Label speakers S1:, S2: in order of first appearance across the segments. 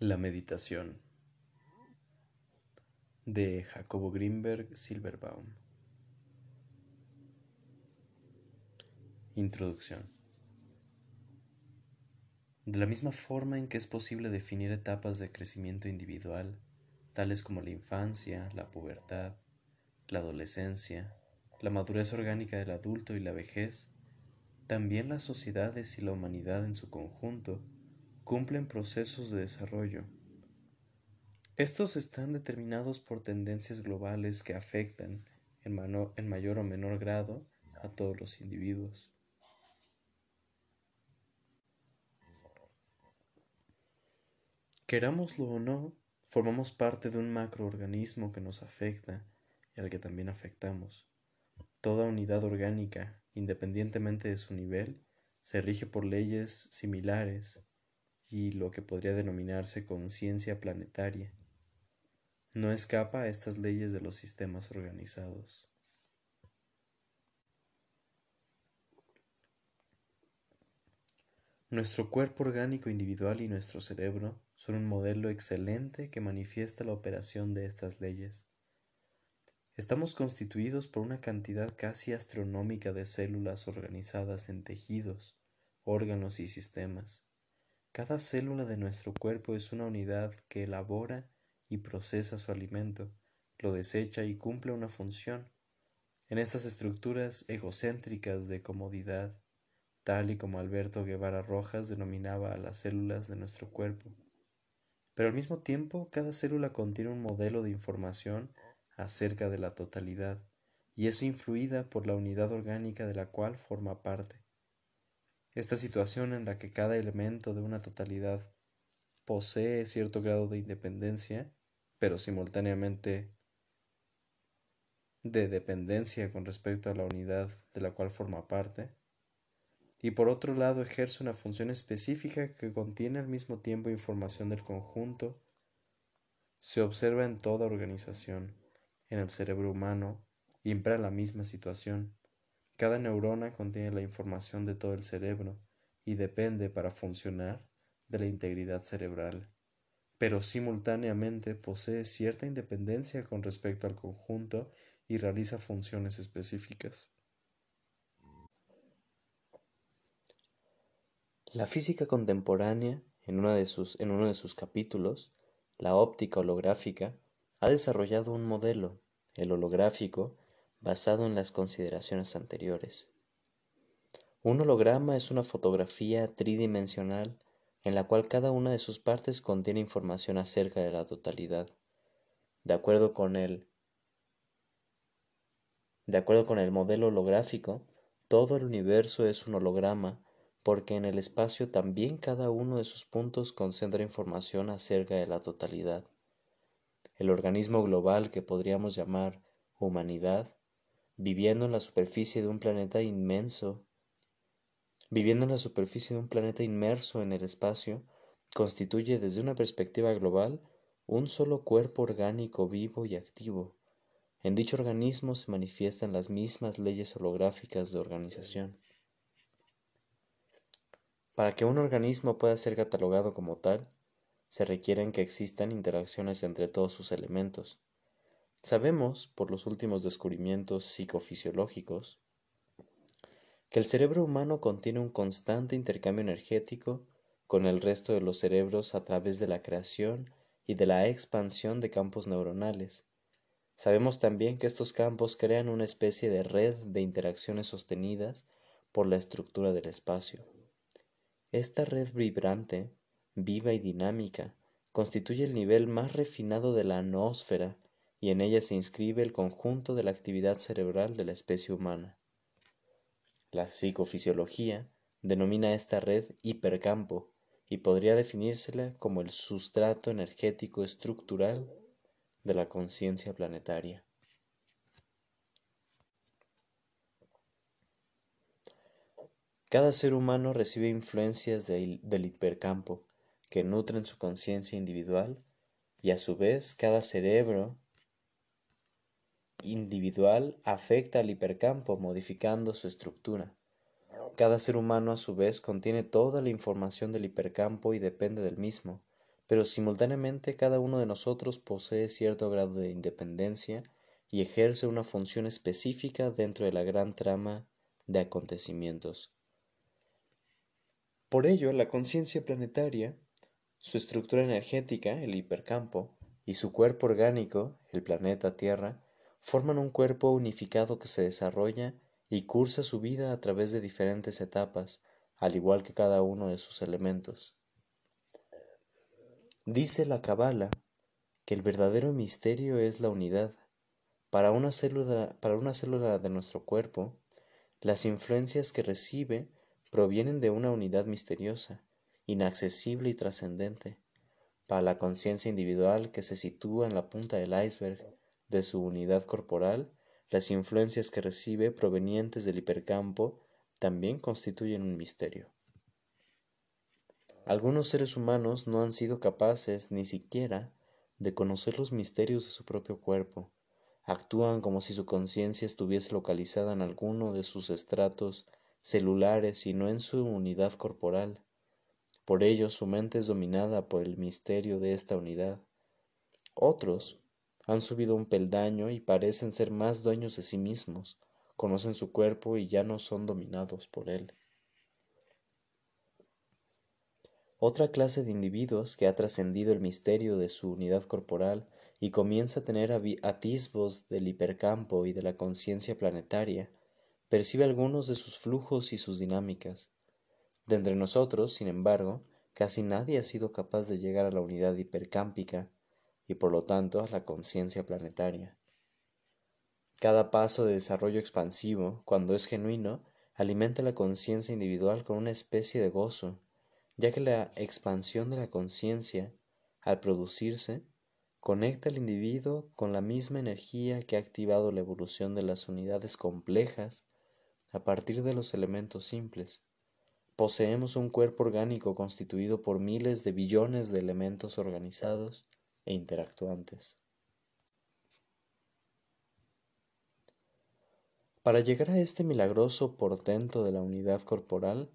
S1: La meditación de Jacobo Greenberg Silverbaum. Introducción. De la misma forma en que es posible definir etapas de crecimiento individual, tales como la infancia, la pubertad, la adolescencia, la madurez orgánica del adulto y la vejez, también las sociedades y la humanidad en su conjunto cumplen procesos de desarrollo. Estos están determinados por tendencias globales que afectan en, mayor o menor grado a todos los individuos. Querámoslo o no, formamos parte de un macroorganismo que nos afecta y al que también afectamos. Toda unidad orgánica, independientemente de su nivel, se rige por leyes similares y lo que podría denominarse conciencia planetaria. No escapa a estas leyes de los sistemas organizados. Nuestro cuerpo orgánico individual y nuestro cerebro son un modelo excelente que manifiesta la operación de estas leyes. Estamos constituidos por una cantidad casi astronómica de células organizadas en tejidos, órganos y sistemas. Cada célula de nuestro cuerpo es una unidad que elabora y procesa su alimento, lo desecha y cumple una función. En estas estructuras egocéntricas de comodidad, tal y como Alberto Guevara Rojas denominaba a las células de nuestro cuerpo. Pero al mismo tiempo, cada célula contiene un modelo de información acerca de la totalidad, y es influida por la unidad orgánica de la cual forma parte. Esta situación en la que cada elemento de una totalidad posee cierto grado de independencia, pero simultáneamente de dependencia con respecto a la unidad de la cual forma parte, y por otro lado ejerce una función específica que contiene al mismo tiempo información del conjunto, se observa en toda organización, en el cerebro humano, impera la misma situación. Cada neurona contiene la información de todo el cerebro y depende para funcionar de la integridad cerebral, pero simultáneamente posee cierta independencia con respecto al conjunto y realiza funciones específicas. La física contemporánea, en, uno de sus capítulos, la óptica holográfica, ha desarrollado un modelo, el holográfico, basado en las consideraciones anteriores. Un holograma es una fotografía tridimensional en la cual cada una de sus partes contiene información acerca de la totalidad. De acuerdo con el de acuerdo con el modelo holográfico, todo el universo es un holograma porque en el espacio también cada uno de sus puntos concentra información acerca de la totalidad. El organismo global que podríamos llamar humanidad viviendo en la superficie de un planeta inmenso, viviendo en la superficie de un planeta inmerso en el espacio, constituye desde una perspectiva global un solo cuerpo orgánico vivo y activo. En dicho organismo se manifiestan las mismas leyes holográficas de organización. Para que un organismo pueda ser catalogado como tal, se requieren que existan interacciones entre todos sus elementos, Sabemos, por los últimos descubrimientos psicofisiológicos, que el cerebro humano contiene un constante intercambio energético con el resto de los cerebros a través de la creación y de la expansión de campos neuronales. Sabemos también que estos campos crean una especie de red de interacciones sostenidas por la estructura del espacio. Esta red vibrante, viva y dinámica, constituye el nivel más refinado de la noósfera y en ella se inscribe el conjunto de la actividad cerebral de la especie humana. La psicofisiología denomina esta red hipercampo y podría definírsela como el sustrato energético estructural de la conciencia planetaria. Cada ser humano recibe influencias del hipercampo que nutren su conciencia individual y a su vez cada cerebro individual afecta al hipercampo modificando su estructura. Cada ser humano a su vez contiene toda la información del hipercampo y depende del mismo, pero simultáneamente cada uno de nosotros posee cierto grado de independencia y ejerce una función específica dentro de la gran trama de acontecimientos. Por ello, la conciencia planetaria, su estructura energética, el hipercampo, y su cuerpo orgánico, el planeta Tierra, forman un cuerpo unificado que se desarrolla y cursa su vida a través de diferentes etapas, al igual que cada uno de sus elementos. Dice la Cabala que el verdadero misterio es la unidad. Para una célula, para una célula de nuestro cuerpo, las influencias que recibe provienen de una unidad misteriosa, inaccesible y trascendente. Para la conciencia individual que se sitúa en la punta del iceberg de su unidad corporal, las influencias que recibe provenientes del hipercampo también constituyen un misterio. Algunos seres humanos no han sido capaces ni siquiera de conocer los misterios de su propio cuerpo. Actúan como si su conciencia estuviese localizada en alguno de sus estratos celulares y no en su unidad corporal. Por ello su mente es dominada por el misterio de esta unidad. Otros han subido un peldaño y parecen ser más dueños de sí mismos, conocen su cuerpo y ya no son dominados por él. Otra clase de individuos que ha trascendido el misterio de su unidad corporal y comienza a tener atisbos del hipercampo y de la conciencia planetaria, percibe algunos de sus flujos y sus dinámicas. De entre nosotros, sin embargo, casi nadie ha sido capaz de llegar a la unidad hipercámpica y por lo tanto a la conciencia planetaria. Cada paso de desarrollo expansivo, cuando es genuino, alimenta la conciencia individual con una especie de gozo, ya que la expansión de la conciencia, al producirse, conecta al individuo con la misma energía que ha activado la evolución de las unidades complejas a partir de los elementos simples. Poseemos un cuerpo orgánico constituido por miles de billones de elementos organizados e interactuantes. Para llegar a este milagroso portento de la unidad corporal,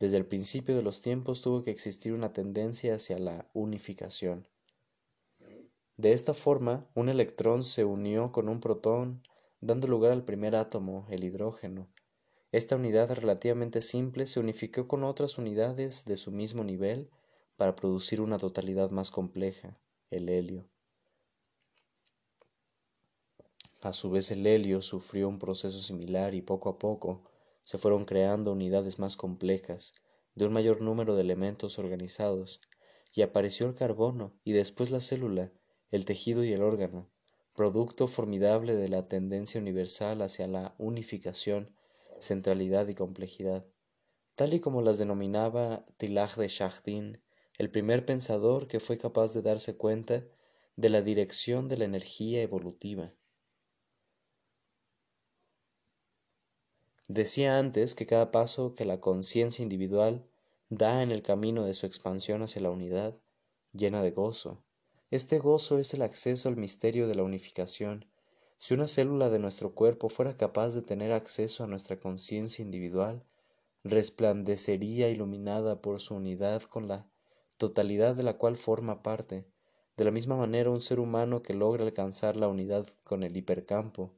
S1: desde el principio de los tiempos tuvo que existir una tendencia hacia la unificación. De esta forma, un electrón se unió con un protón, dando lugar al primer átomo, el hidrógeno. Esta unidad relativamente simple se unificó con otras unidades de su mismo nivel para producir una totalidad más compleja, el helio. A su vez el helio sufrió un proceso similar y poco a poco se fueron creando unidades más complejas, de un mayor número de elementos organizados, y apareció el carbono y después la célula, el tejido y el órgano, producto formidable de la tendencia universal hacia la unificación, centralidad y complejidad, tal y como las denominaba Tilach de Chardin, el primer pensador que fue capaz de darse cuenta de la dirección de la energía evolutiva. Decía antes que cada paso que la conciencia individual da en el camino de su expansión hacia la unidad llena de gozo. Este gozo es el acceso al misterio de la unificación. Si una célula de nuestro cuerpo fuera capaz de tener acceso a nuestra conciencia individual, resplandecería iluminada por su unidad con la totalidad de la cual forma parte. De la misma manera, un ser humano que logra alcanzar la unidad con el hipercampo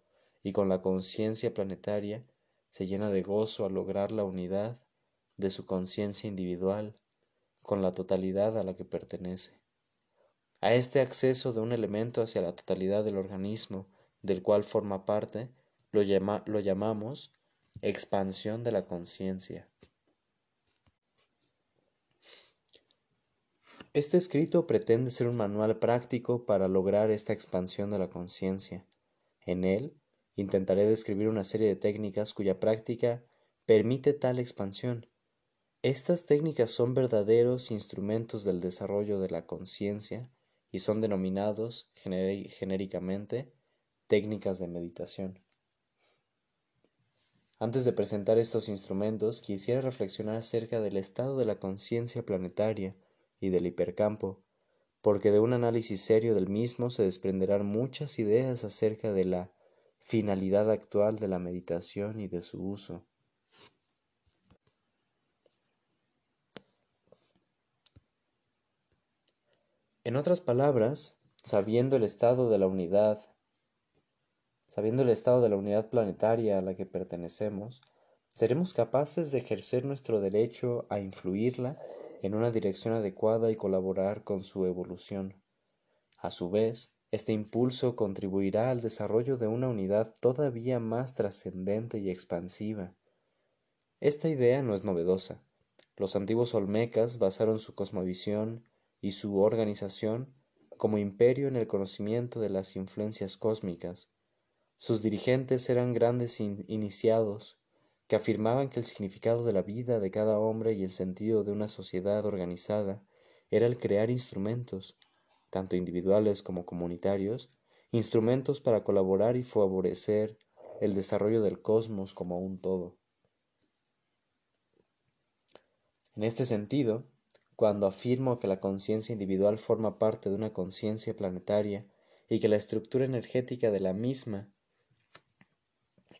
S1: y con la conciencia planetaria se llena de gozo al lograr la unidad de su conciencia individual con la totalidad a la que pertenece. A este acceso de un elemento hacia la totalidad del organismo del cual forma parte, lo, lo llamamos expansión de la conciencia. Este escrito pretende ser un manual práctico para lograr esta expansión de la conciencia. En él Intentaré describir una serie de técnicas cuya práctica permite tal expansión. Estas técnicas son verdaderos instrumentos del desarrollo de la conciencia y son denominados genéricamente técnicas de meditación. Antes de presentar estos instrumentos, quisiera reflexionar acerca del estado de la conciencia planetaria y del hipercampo, porque de un análisis serio del mismo se desprenderán muchas ideas acerca de la finalidad actual de la meditación y de su uso. En otras palabras, sabiendo el estado de la unidad, sabiendo el estado de la unidad planetaria a la que pertenecemos, seremos capaces de ejercer nuestro derecho a influirla en una dirección adecuada y colaborar con su evolución. A su vez, este impulso contribuirá al desarrollo de una unidad todavía más trascendente y expansiva. Esta idea no es novedosa. Los antiguos olmecas basaron su cosmovisión y su organización como imperio en el conocimiento de las influencias cósmicas. Sus dirigentes eran grandes iniciados que afirmaban que el significado de la vida de cada hombre y el sentido de una sociedad organizada era el crear instrumentos, tanto individuales como comunitarios, instrumentos para colaborar y favorecer el desarrollo del cosmos como un todo. En este sentido, cuando afirmo que la conciencia individual forma parte de una conciencia planetaria y que la estructura energética de la misma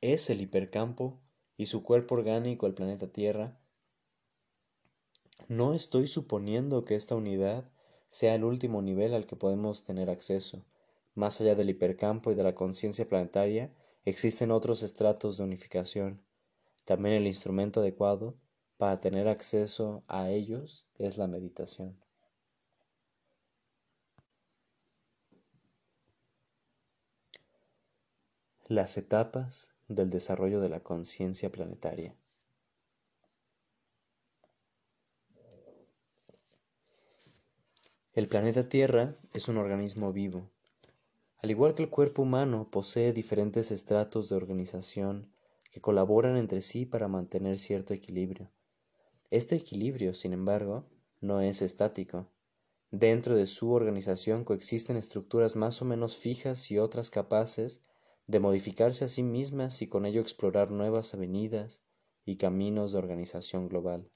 S1: es el hipercampo y su cuerpo orgánico el planeta Tierra, no estoy suponiendo que esta unidad sea el último nivel al que podemos tener acceso. Más allá del hipercampo y de la conciencia planetaria, existen otros estratos de unificación. También el instrumento adecuado para tener acceso a ellos es la meditación. Las etapas del desarrollo de la conciencia planetaria. El planeta Tierra es un organismo vivo. Al igual que el cuerpo humano, posee diferentes estratos de organización que colaboran entre sí para mantener cierto equilibrio. Este equilibrio, sin embargo, no es estático. Dentro de su organización coexisten estructuras más o menos fijas y otras capaces de modificarse a sí mismas y con ello explorar nuevas avenidas y caminos de organización global.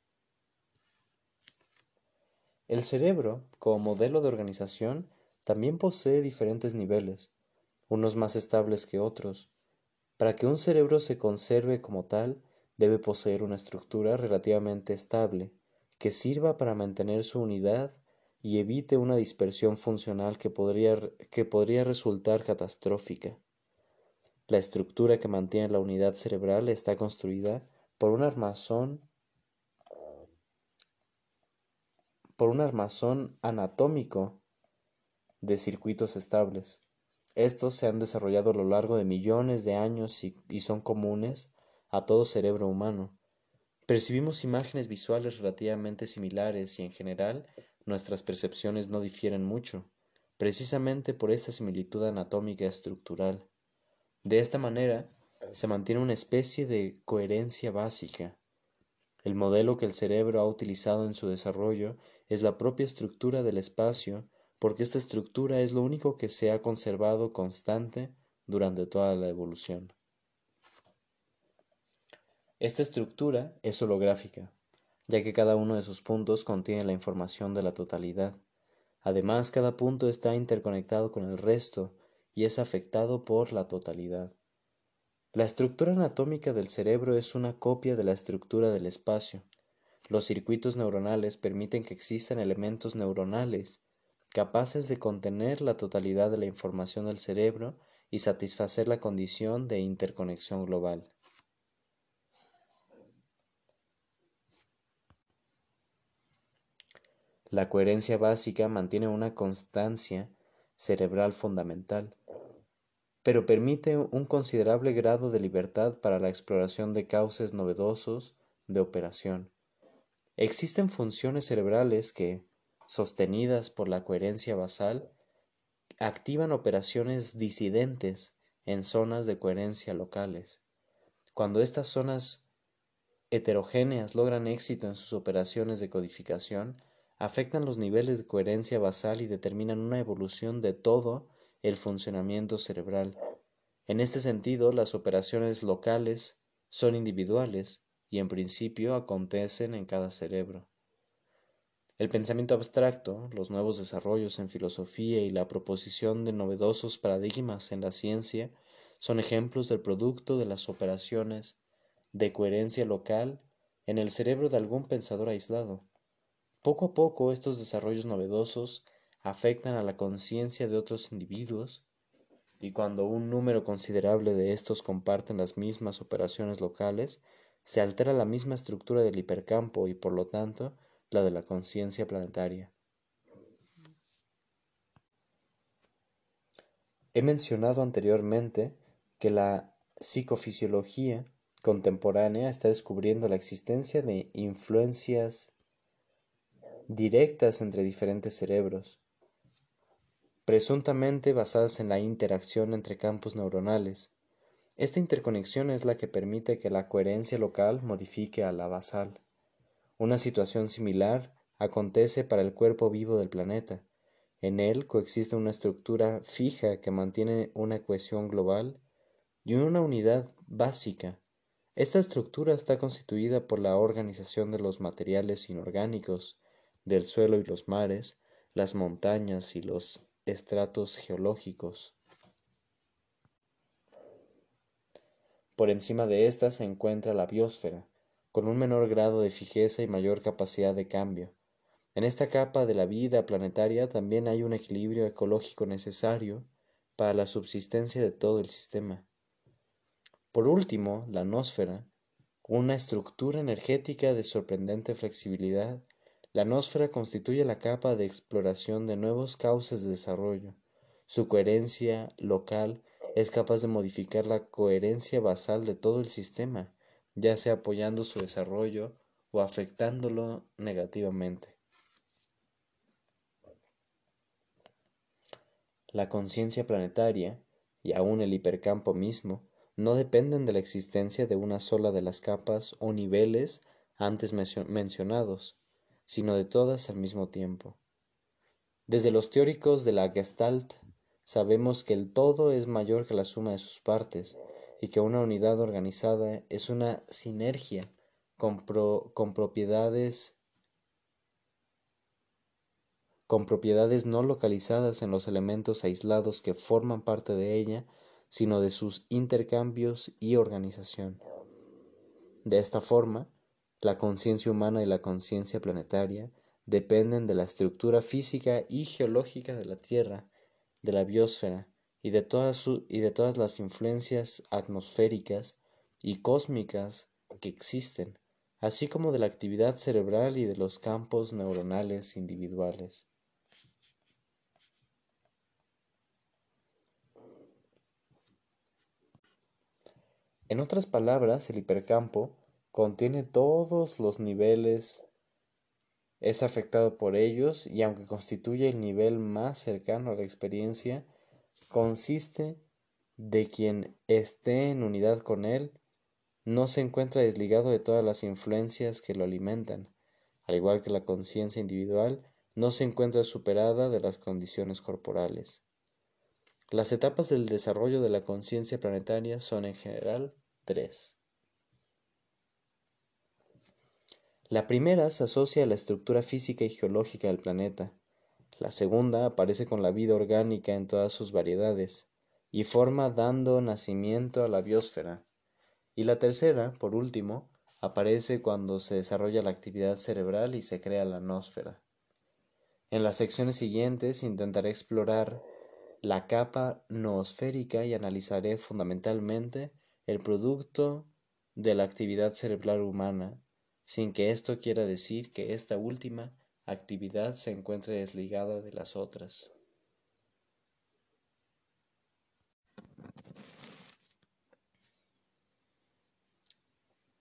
S1: El cerebro, como modelo de organización, también posee diferentes niveles, unos más estables que otros. Para que un cerebro se conserve como tal, debe poseer una estructura relativamente estable, que sirva para mantener su unidad y evite una dispersión funcional que podría, que podría resultar catastrófica. La estructura que mantiene la unidad cerebral está construida por un armazón por un armazón anatómico de circuitos estables. Estos se han desarrollado a lo largo de millones de años y, y son comunes a todo cerebro humano. Percibimos imágenes visuales relativamente similares y en general nuestras percepciones no difieren mucho, precisamente por esta similitud anatómica estructural. De esta manera, se mantiene una especie de coherencia básica. El modelo que el cerebro ha utilizado en su desarrollo es la propia estructura del espacio, porque esta estructura es lo único que se ha conservado constante durante toda la evolución. Esta estructura es holográfica, ya que cada uno de sus puntos contiene la información de la totalidad. Además, cada punto está interconectado con el resto y es afectado por la totalidad. La estructura anatómica del cerebro es una copia de la estructura del espacio. Los circuitos neuronales permiten que existan elementos neuronales capaces de contener la totalidad de la información del cerebro y satisfacer la condición de interconexión global. La coherencia básica mantiene una constancia cerebral fundamental, pero permite un considerable grado de libertad para la exploración de cauces novedosos de operación. Existen funciones cerebrales que, sostenidas por la coherencia basal, activan operaciones disidentes en zonas de coherencia locales. Cuando estas zonas heterogéneas logran éxito en sus operaciones de codificación, afectan los niveles de coherencia basal y determinan una evolución de todo el funcionamiento cerebral. En este sentido, las operaciones locales son individuales y en principio acontecen en cada cerebro. El pensamiento abstracto, los nuevos desarrollos en filosofía y la proposición de novedosos paradigmas en la ciencia son ejemplos del producto de las operaciones de coherencia local en el cerebro de algún pensador aislado. Poco a poco estos desarrollos novedosos afectan a la conciencia de otros individuos y cuando un número considerable de estos comparten las mismas operaciones locales, se altera la misma estructura del hipercampo y por lo tanto la de la conciencia planetaria. He mencionado anteriormente que la psicofisiología contemporánea está descubriendo la existencia de influencias directas entre diferentes cerebros, presuntamente basadas en la interacción entre campos neuronales. Esta interconexión es la que permite que la coherencia local modifique a la basal. Una situación similar acontece para el cuerpo vivo del planeta. En él coexiste una estructura fija que mantiene una cohesión global y una unidad básica. Esta estructura está constituida por la organización de los materiales inorgánicos, del suelo y los mares, las montañas y los estratos geológicos. Por encima de ésta se encuentra la biosfera, con un menor grado de fijeza y mayor capacidad de cambio. En esta capa de la vida planetaria también hay un equilibrio ecológico necesario para la subsistencia de todo el sistema. Por último, la nosfera, una estructura energética de sorprendente flexibilidad la nosfera constituye la capa de exploración de nuevos cauces de desarrollo. Su coherencia local es capaz de modificar la coherencia basal de todo el sistema, ya sea apoyando su desarrollo o afectándolo negativamente. La conciencia planetaria, y aun el hipercampo mismo, no dependen de la existencia de una sola de las capas o niveles antes mencionados, sino de todas al mismo tiempo. Desde los teóricos de la Gestalt sabemos que el todo es mayor que la suma de sus partes y que una unidad organizada es una sinergia con, con propiedades con propiedades no localizadas en los elementos aislados que forman parte de ella, sino de sus intercambios y organización. De esta forma, la conciencia humana y la conciencia planetaria dependen de la estructura física y geológica de la Tierra, de la biosfera y de todas, y de todas las influencias atmosféricas y cósmicas que existen, así como de la actividad cerebral y de los campos neuronales individuales. En otras palabras, el hipercampo contiene todos los niveles, es afectado por ellos y aunque constituye el nivel más cercano a la experiencia, consiste de quien esté en unidad con él, no se encuentra desligado de todas las influencias que lo alimentan, al igual que la conciencia individual, no se encuentra superada de las condiciones corporales. Las etapas del desarrollo de la conciencia planetaria son en general tres. La primera se asocia a la estructura física y geológica del planeta. La segunda aparece con la vida orgánica en todas sus variedades y forma dando nacimiento a la biosfera. Y la tercera, por último, aparece cuando se desarrolla la actividad cerebral y se crea la nosfera. En las secciones siguientes intentaré explorar la capa noosférica y analizaré fundamentalmente el producto de la actividad cerebral humana sin que esto quiera decir que esta última actividad se encuentre desligada de las otras.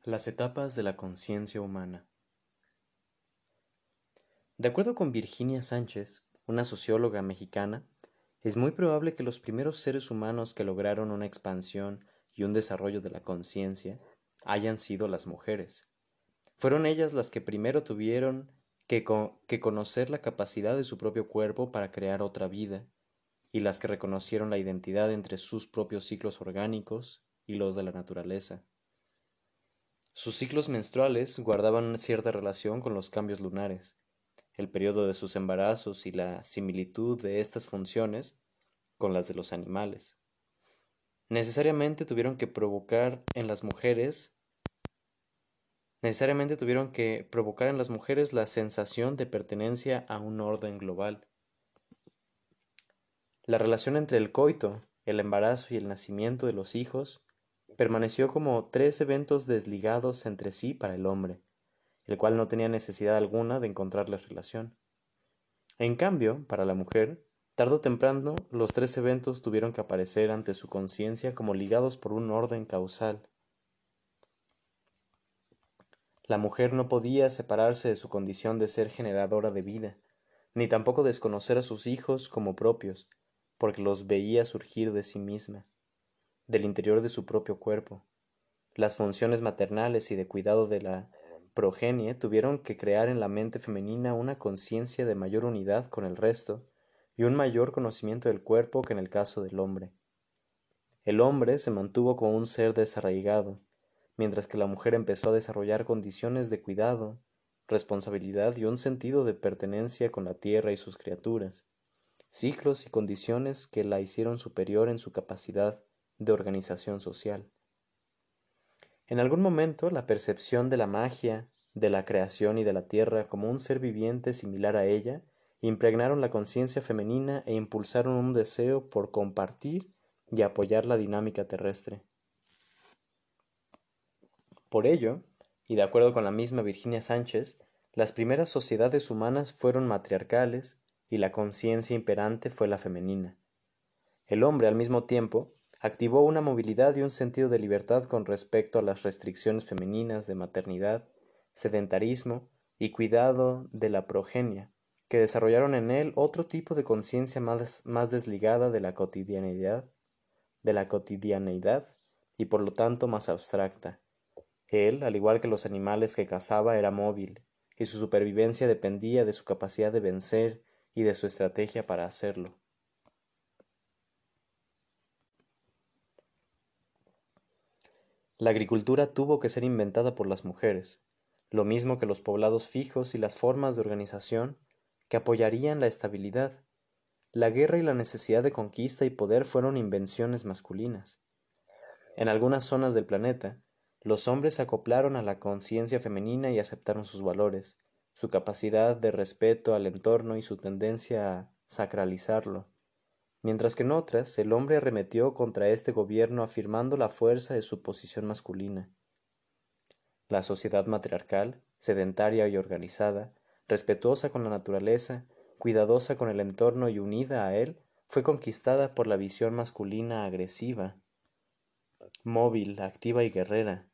S1: Las etapas de la conciencia humana. De acuerdo con Virginia Sánchez, una socióloga mexicana, es muy probable que los primeros seres humanos que lograron una expansión y un desarrollo de la conciencia hayan sido las mujeres, fueron ellas las que primero tuvieron que, conocer la capacidad de su propio cuerpo para crear otra vida, y las que reconocieron la identidad entre sus propios ciclos orgánicos y los de la naturaleza. Sus ciclos menstruales guardaban cierta relación con los cambios lunares, el periodo de sus embarazos y la similitud de estas funciones con las de los animales. Necesariamente tuvieron que provocar en las mujeres necesariamente tuvieron que provocar en las mujeres la sensación de pertenencia a un orden global. La relación entre el coito, el embarazo y el nacimiento de los hijos permaneció como tres eventos desligados entre sí para el hombre, el cual no tenía necesidad alguna de encontrarle relación. En cambio, para la mujer, tarde o temprano los tres eventos tuvieron que aparecer ante su conciencia como ligados por un orden causal. La mujer no podía separarse de su condición de ser generadora de vida, ni tampoco desconocer a sus hijos como propios, porque los veía surgir de sí misma, del interior de su propio cuerpo. Las funciones maternales y de cuidado de la progenie tuvieron que crear en la mente femenina una conciencia de mayor unidad con el resto y un mayor conocimiento del cuerpo que en el caso del hombre. El hombre se mantuvo como un ser desarraigado, mientras que la mujer empezó a desarrollar condiciones de cuidado, responsabilidad y un sentido de pertenencia con la tierra y sus criaturas ciclos y condiciones que la hicieron superior en su capacidad de organización social. En algún momento la percepción de la magia, de la creación y de la tierra como un ser viviente similar a ella, impregnaron la conciencia femenina e impulsaron un deseo por compartir y apoyar la dinámica terrestre. Por ello, y de acuerdo con la misma Virginia Sánchez, las primeras sociedades humanas fueron matriarcales y la conciencia imperante fue la femenina. El hombre, al mismo tiempo, activó una movilidad y un sentido de libertad con respecto a las restricciones femeninas de maternidad, sedentarismo y cuidado de la progenia, que desarrollaron en él otro tipo de conciencia más, más desligada de la cotidianidad, de la cotidianeidad y por lo tanto más abstracta. Él, al igual que los animales que cazaba, era móvil, y su supervivencia dependía de su capacidad de vencer y de su estrategia para hacerlo. La agricultura tuvo que ser inventada por las mujeres, lo mismo que los poblados fijos y las formas de organización que apoyarían la estabilidad. La guerra y la necesidad de conquista y poder fueron invenciones masculinas. En algunas zonas del planeta, los hombres se acoplaron a la conciencia femenina y aceptaron sus valores, su capacidad de respeto al entorno y su tendencia a sacralizarlo, mientras que en otras el hombre arremetió contra este gobierno afirmando la fuerza de su posición masculina. La sociedad matriarcal, sedentaria y organizada, respetuosa con la naturaleza, cuidadosa con el entorno y unida a él, fue conquistada por la visión masculina agresiva, móvil, activa y guerrera,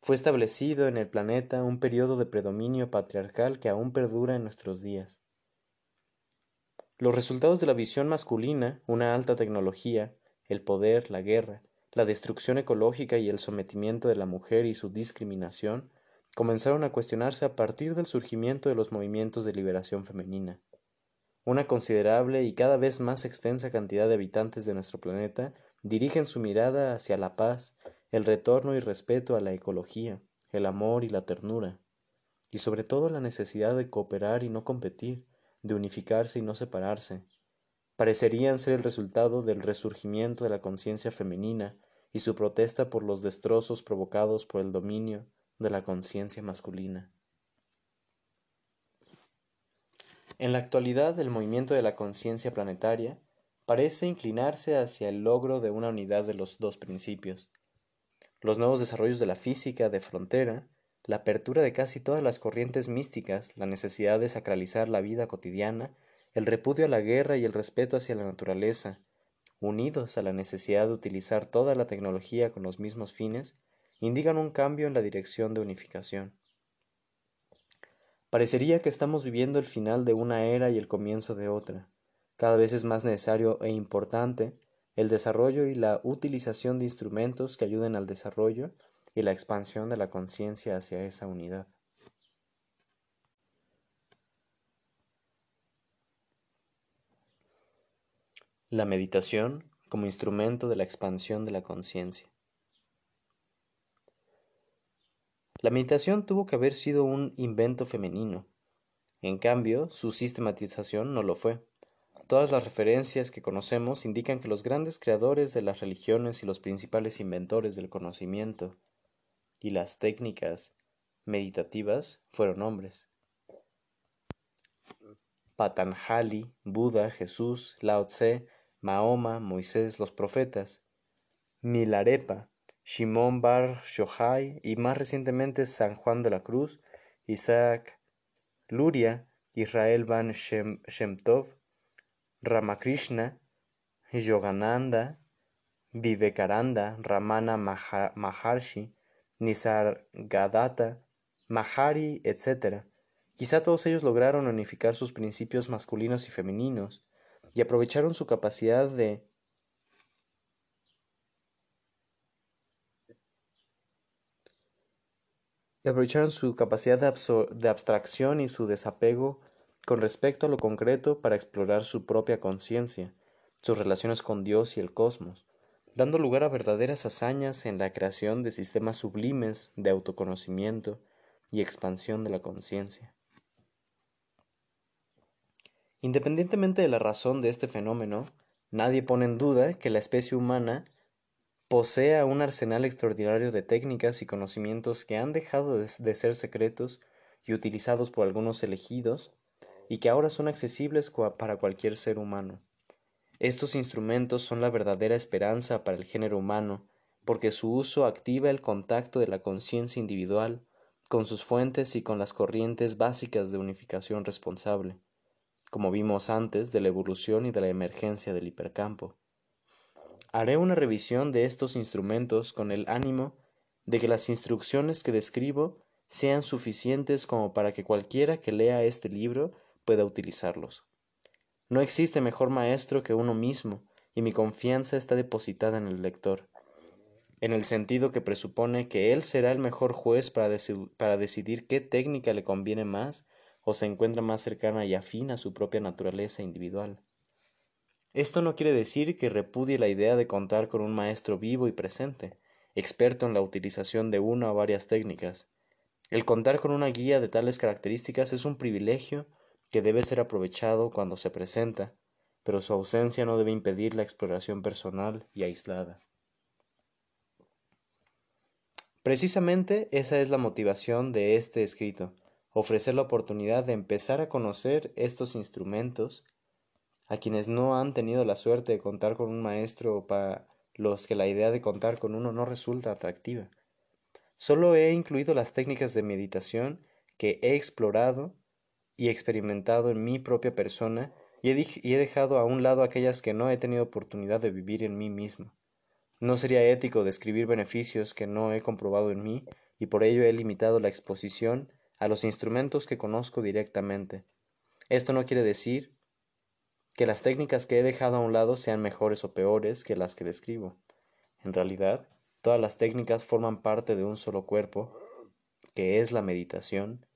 S1: fue establecido en el planeta un periodo de predominio patriarcal que aún perdura en nuestros días. Los resultados de la visión masculina, una alta tecnología, el poder, la guerra, la destrucción ecológica y el sometimiento de la mujer y su discriminación, comenzaron a cuestionarse a partir del surgimiento de los movimientos de liberación femenina. Una considerable y cada vez más extensa cantidad de habitantes de nuestro planeta dirigen su mirada hacia la paz, el retorno y respeto a la ecología, el amor y la ternura, y sobre todo la necesidad de cooperar y no competir, de unificarse y no separarse, parecerían ser el resultado del resurgimiento de la conciencia femenina y su protesta por los destrozos provocados por el dominio de la conciencia masculina. En la actualidad el movimiento de la conciencia planetaria parece inclinarse hacia el logro de una unidad de los dos principios, los nuevos desarrollos de la física de frontera, la apertura de casi todas las corrientes místicas, la necesidad de sacralizar la vida cotidiana, el repudio a la guerra y el respeto hacia la naturaleza, unidos a la necesidad de utilizar toda la tecnología con los mismos fines, indican un cambio en la dirección de unificación. Parecería que estamos viviendo el final de una era y el comienzo de otra. Cada vez es más necesario e importante el desarrollo y la utilización de instrumentos que ayuden al desarrollo y la expansión de la conciencia hacia esa unidad. La meditación como instrumento de la expansión de la conciencia. La meditación tuvo que haber sido un invento femenino. En cambio, su sistematización no lo fue. Todas las referencias que conocemos indican que los grandes creadores de las religiones y los principales inventores del conocimiento y las técnicas meditativas fueron hombres. Patanjali, Buda, Jesús, Lao Tse, Mahoma, Moisés, los profetas, Milarepa, Shimon Bar Shohai y más recientemente San Juan de la Cruz, Isaac Luria, Israel Van Shem, Ramakrishna, Yogananda, Vivekaranda, Ramana Maharshi, Nisargadatta, Mahari, etc. Quizá todos ellos lograron unificar sus principios masculinos y femeninos y aprovecharon su capacidad de aprovecharon su capacidad de, abstracción y su desapego con respecto a lo concreto para explorar su propia conciencia, sus relaciones con Dios y el cosmos, dando lugar a verdaderas hazañas en la creación de sistemas sublimes de autoconocimiento y expansión de la conciencia. Independientemente de la razón de este fenómeno, nadie pone en duda que la especie humana posea un arsenal extraordinario de técnicas y conocimientos que han dejado de, ser secretos y utilizados por algunos elegidos y que ahora son accesibles para cualquier ser humano. Estos instrumentos son la verdadera esperanza para el género humano, porque su uso activa el contacto de la conciencia individual con sus fuentes y con las corrientes básicas de unificación responsable, como vimos antes de la evolución y de la emergencia del hipercampo. Haré una revisión de estos instrumentos con el ánimo de que las instrucciones que describo sean suficientes como para que cualquiera que lea este libro pueda utilizarlos. No existe mejor maestro que uno mismo, y mi confianza está depositada en el lector, en el sentido que presupone que él será el mejor juez para, para decidir qué técnica le conviene más o se encuentra más cercana y afín a su propia naturaleza individual. Esto no quiere decir que repudie la idea de contar con un maestro vivo y presente, experto en la utilización de una o varias técnicas. El contar con una guía de tales características es un privilegio que debe ser aprovechado cuando se presenta, pero su ausencia no debe impedir la exploración personal y aislada. Precisamente esa es la motivación de este escrito, ofrecer la oportunidad de empezar a conocer estos instrumentos a quienes no han tenido la suerte de contar con un maestro o para los que la idea de contar con uno no resulta atractiva. Solo he incluido las técnicas de meditación que he explorado y experimentado en mi propia persona y he, dejado a un lado aquellas que no he tenido oportunidad de vivir en mí mismo. No sería ético describir beneficios que no he comprobado en mí y por ello he limitado la exposición a los instrumentos que conozco directamente. Esto no quiere decir que las técnicas que he dejado a un lado sean mejores o peores que las que describo. En realidad, todas las técnicas forman parte de un solo cuerpo, que es la meditación,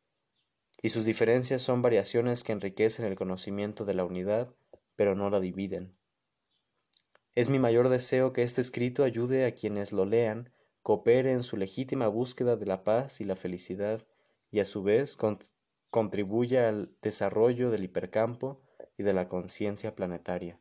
S1: y sus diferencias son variaciones que enriquecen el conocimiento de la unidad, pero no la dividen. Es mi mayor deseo que este escrito ayude a quienes lo lean, coopere en su legítima búsqueda de la paz y la felicidad, y a su vez contribuya al desarrollo del hipercampo y de la conciencia planetaria.